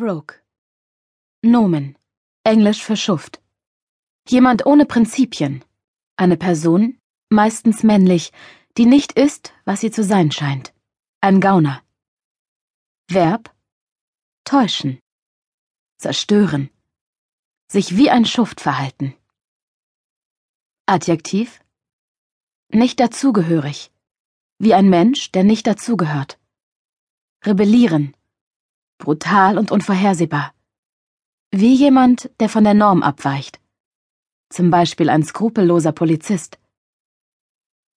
Rogue. Nomen. Englisch für Schuft. Jemand ohne Prinzipien. Eine Person, meistens männlich, die nicht ist, was sie zu sein scheint. Ein Gauner. Verb. Täuschen. Zerstören. Sich wie ein Schuft verhalten. Adjektiv. Nicht dazugehörig. Wie ein Mensch, der nicht dazugehört. Rebellieren. Brutal und unvorhersehbar. Wie jemand, der von der Norm abweicht. Zum Beispiel ein skrupelloser Polizist.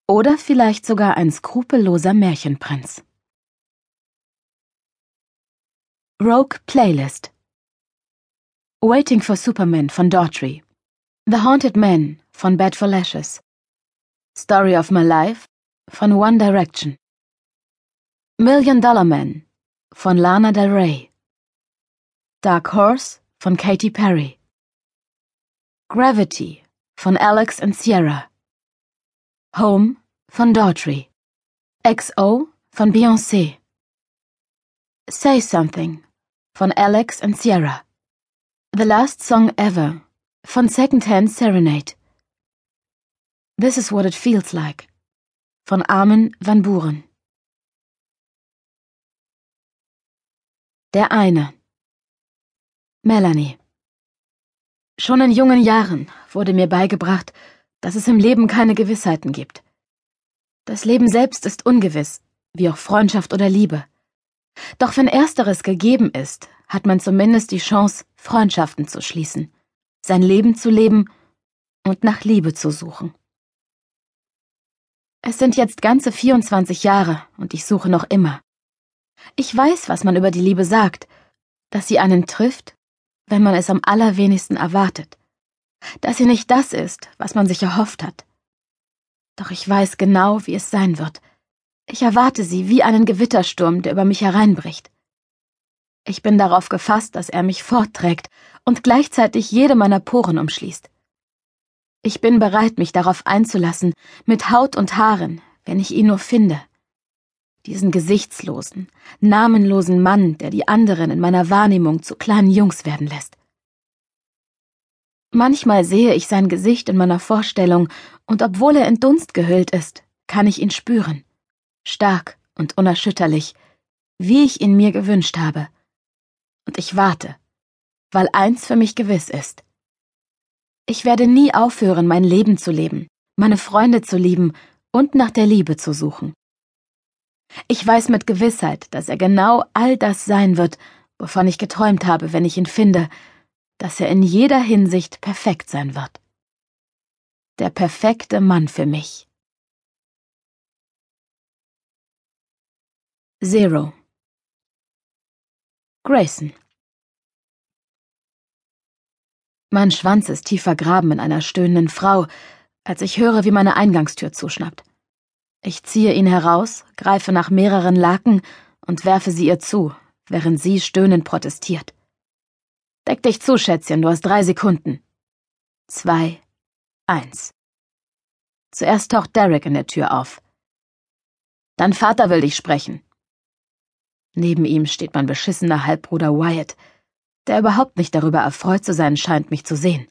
Oder vielleicht sogar ein skrupelloser Märchenprinz. Rogue Playlist Waiting for Superman von Daughtry The Haunted Man von Bad for Lashes Story of My Life von One Direction Million Dollar Man von Lana Del Rey. Dark Horse von Katy Perry. Gravity von Alex and Sierra. Home von Daughtry. XO von Beyoncé. Say Something von Alex and Sierra. The Last Song Ever von Secondhand Serenade. This is What It Feels Like von Armin van Buren Der eine Melanie Schon in jungen Jahren wurde mir beigebracht, dass es im Leben keine Gewissheiten gibt. Das Leben selbst ist ungewiss, wie auch Freundschaft oder Liebe. Doch wenn ersteres gegeben ist, hat man zumindest die Chance, Freundschaften zu schließen, sein Leben zu leben und nach Liebe zu suchen. Es sind jetzt ganze 24 Jahre und ich suche noch immer. Ich weiß, was man über die Liebe sagt, dass sie einen trifft, wenn man es am allerwenigsten erwartet, dass sie nicht das ist, was man sich erhofft hat. Doch ich weiß genau, wie es sein wird. Ich erwarte sie wie einen Gewittersturm, der über mich hereinbricht. Ich bin darauf gefasst, dass er mich fortträgt und gleichzeitig jede meiner Poren umschließt. Ich bin bereit, mich darauf einzulassen, mit Haut und Haaren, wenn ich ihn nur finde. Diesen gesichtslosen, namenlosen Mann, der die anderen in meiner Wahrnehmung zu kleinen Jungs werden lässt. Manchmal sehe ich sein Gesicht in meiner Vorstellung, und obwohl er in Dunst gehüllt ist, kann ich ihn spüren. Stark und unerschütterlich, wie ich ihn mir gewünscht habe. Und ich warte, weil eins für mich gewiss ist. Ich werde nie aufhören, mein Leben zu leben, meine Freunde zu lieben und nach der Liebe zu suchen. Ich weiß mit Gewissheit, dass er genau all das sein wird, wovon ich geträumt habe, wenn ich ihn finde, dass er in jeder Hinsicht perfekt sein wird. Der perfekte Mann für mich. Zero Grayson Mein Schwanz ist tief vergraben in einer stöhnenden Frau, als ich höre, wie meine Eingangstür zuschnappt. Ich ziehe ihn heraus, greife nach mehreren Laken und werfe sie ihr zu, während sie stöhnend protestiert. Deck dich zu, Schätzchen, du hast drei Sekunden. Zwei, eins. Zuerst taucht Derek in der Tür auf. Dein Vater will dich sprechen. Neben ihm steht mein beschissener Halbbruder Wyatt, der überhaupt nicht darüber erfreut zu sein scheint, mich zu sehen.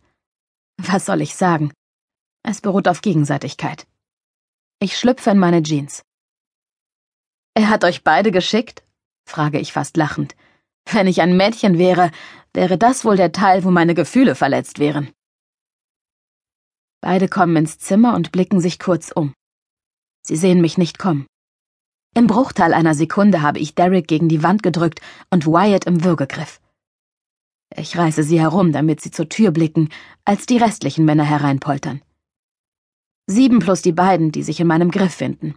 Was soll ich sagen? Es beruht auf Gegenseitigkeit. Ich schlüpfe in meine Jeans. Er hat euch beide geschickt? frage ich fast lachend. Wenn ich ein Mädchen wäre, wäre das wohl der Teil, wo meine Gefühle verletzt wären. Beide kommen ins Zimmer und blicken sich kurz um. Sie sehen mich nicht kommen. Im Bruchteil einer Sekunde habe ich Derek gegen die Wand gedrückt und Wyatt im Würgegriff. Ich reiße sie herum, damit sie zur Tür blicken, als die restlichen Männer hereinpoltern. Sieben plus die beiden, die sich in meinem Griff finden.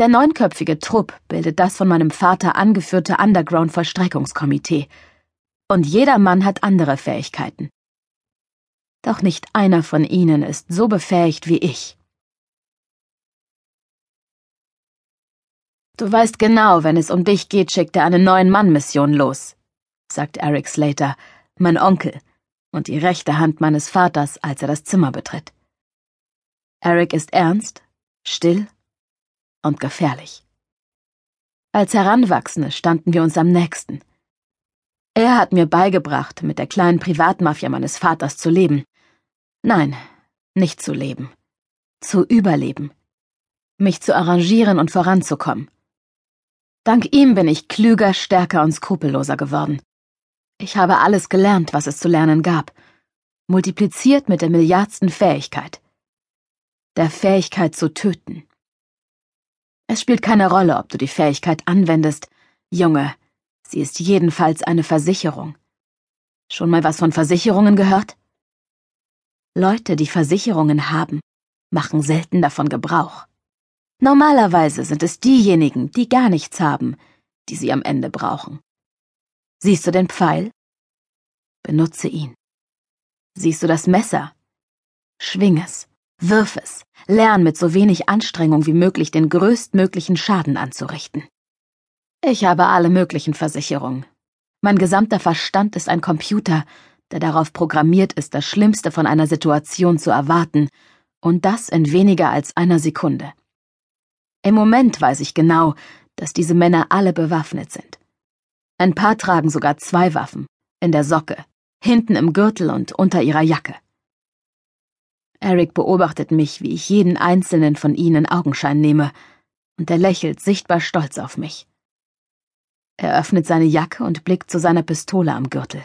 Der neunköpfige Trupp bildet das von meinem Vater angeführte Underground-Vollstreckungskomitee. Und jeder Mann hat andere Fähigkeiten. Doch nicht einer von ihnen ist so befähigt wie ich. Du weißt genau, wenn es um dich geht, schickt er eine Neun-Mann-Mission los, sagt Eric Slater, mein Onkel, und die rechte Hand meines Vaters, als er das Zimmer betritt. Eric ist ernst, still und gefährlich. Als Heranwachsende standen wir uns am nächsten. Er hat mir beigebracht, mit der kleinen Privatmafia meines Vaters zu leben. Nein, nicht zu leben. Zu überleben. Mich zu arrangieren und voranzukommen. Dank ihm bin ich klüger, stärker und skrupelloser geworden. Ich habe alles gelernt, was es zu lernen gab, multipliziert mit der milliardsten Fähigkeit. Der Fähigkeit zu töten. Es spielt keine Rolle, ob du die Fähigkeit anwendest, Junge, sie ist jedenfalls eine Versicherung. Schon mal was von Versicherungen gehört? Leute, die Versicherungen haben, machen selten davon Gebrauch. Normalerweise sind es diejenigen, die gar nichts haben, die sie am Ende brauchen. Siehst du den Pfeil? Benutze ihn. Siehst du das Messer? Schwing es, wirf es, lern mit so wenig Anstrengung wie möglich den größtmöglichen Schaden anzurichten. Ich habe alle möglichen Versicherungen. Mein gesamter Verstand ist ein Computer, der darauf programmiert ist, das Schlimmste von einer Situation zu erwarten, und das in weniger als einer Sekunde. Im Moment weiß ich genau, dass diese Männer alle bewaffnet sind. Ein paar tragen sogar zwei Waffen, in der Socke, hinten im Gürtel und unter ihrer Jacke. Eric beobachtet mich, wie ich jeden einzelnen von ihnen Augenschein nehme, und er lächelt sichtbar stolz auf mich. Er öffnet seine Jacke und blickt zu seiner Pistole am Gürtel.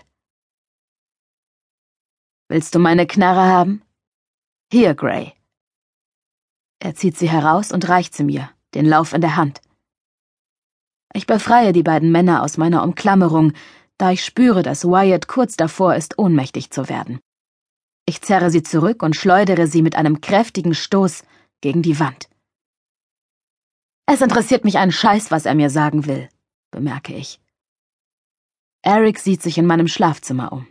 Willst du meine Knarre haben? Hier, Gray. Er zieht sie heraus und reicht sie mir, den Lauf in der Hand. Ich befreie die beiden Männer aus meiner Umklammerung, da ich spüre, dass Wyatt kurz davor ist, ohnmächtig zu werden. Ich zerre sie zurück und schleudere sie mit einem kräftigen Stoß gegen die Wand. Es interessiert mich ein Scheiß, was er mir sagen will bemerke ich. Eric sieht sich in meinem Schlafzimmer um.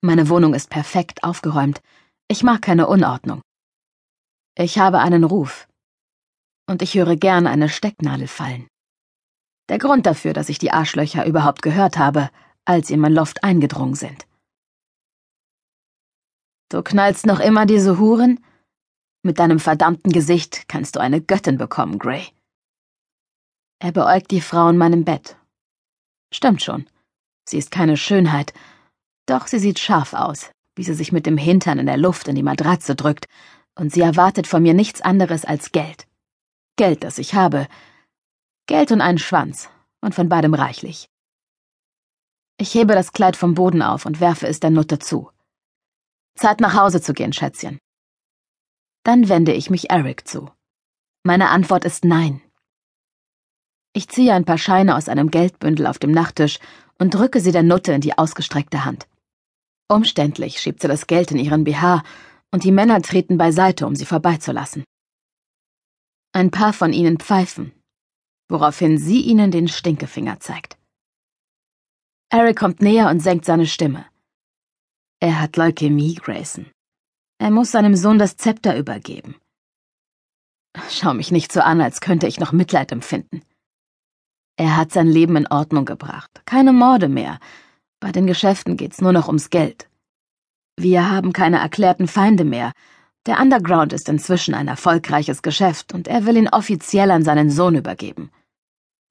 Meine Wohnung ist perfekt aufgeräumt. Ich mag keine Unordnung. Ich habe einen Ruf. Und ich höre gern eine Stecknadel fallen. Der Grund dafür, dass ich die Arschlöcher überhaupt gehört habe, als sie in mein Loft eingedrungen sind. Du knallst noch immer diese Huren? Mit deinem verdammten Gesicht kannst du eine Göttin bekommen, Gray. Er beäugt die Frau in meinem Bett. Stimmt schon. Sie ist keine Schönheit, doch sie sieht scharf aus, wie sie sich mit dem Hintern in der Luft in die Matratze drückt, und sie erwartet von mir nichts anderes als Geld. Geld, das ich habe. Geld und einen Schwanz, und von beidem reichlich. Ich hebe das Kleid vom Boden auf und werfe es der Nutte zu. Zeit nach Hause zu gehen, Schätzchen. Dann wende ich mich Eric zu. Meine Antwort ist nein. Ich ziehe ein paar Scheine aus einem Geldbündel auf dem Nachttisch und drücke sie der Nutte in die ausgestreckte Hand. Umständlich schiebt sie das Geld in ihren BH und die Männer treten beiseite, um sie vorbeizulassen. Ein paar von ihnen pfeifen, woraufhin sie ihnen den Stinkefinger zeigt. Eric kommt näher und senkt seine Stimme. Er hat Leukämie, Grayson. Er muss seinem Sohn das Zepter übergeben. Schau mich nicht so an, als könnte ich noch Mitleid empfinden. Er hat sein Leben in Ordnung gebracht. Keine Morde mehr. Bei den Geschäften geht's nur noch ums Geld. Wir haben keine erklärten Feinde mehr. Der Underground ist inzwischen ein erfolgreiches Geschäft und er will ihn offiziell an seinen Sohn übergeben.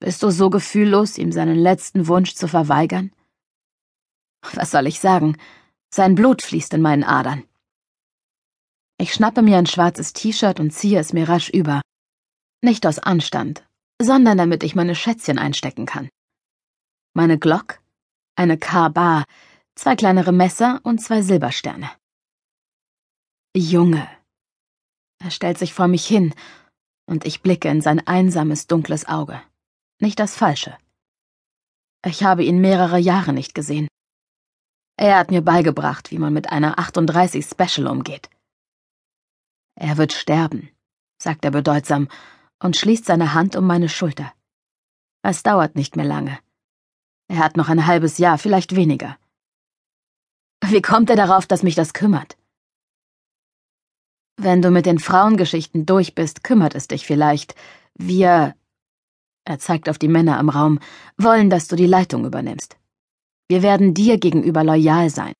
Bist du so gefühllos, ihm seinen letzten Wunsch zu verweigern? Was soll ich sagen? Sein Blut fließt in meinen Adern. Ich schnappe mir ein schwarzes T-Shirt und ziehe es mir rasch über. Nicht aus Anstand, sondern damit ich meine Schätzchen einstecken kann. Meine Glock, eine K-Bar, zwei kleinere Messer und zwei Silbersterne. Junge. Er stellt sich vor mich hin, und ich blicke in sein einsames, dunkles Auge. Nicht das falsche. Ich habe ihn mehrere Jahre nicht gesehen. Er hat mir beigebracht, wie man mit einer 38 Special umgeht. Er wird sterben, sagt er bedeutsam und schließt seine Hand um meine Schulter. Es dauert nicht mehr lange. Er hat noch ein halbes Jahr, vielleicht weniger. Wie kommt er darauf, dass mich das kümmert? Wenn du mit den Frauengeschichten durch bist, kümmert es dich vielleicht. Wir, er zeigt auf die Männer im Raum, wollen, dass du die Leitung übernimmst. Wir werden dir gegenüber loyal sein.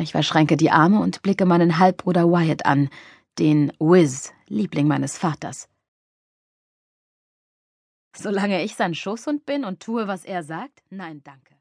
Ich verschränke die Arme und blicke meinen Halbbruder Wyatt an, den Wiz, Liebling meines Vaters. Solange ich sein Schoßhund bin und tue, was er sagt? Nein, danke.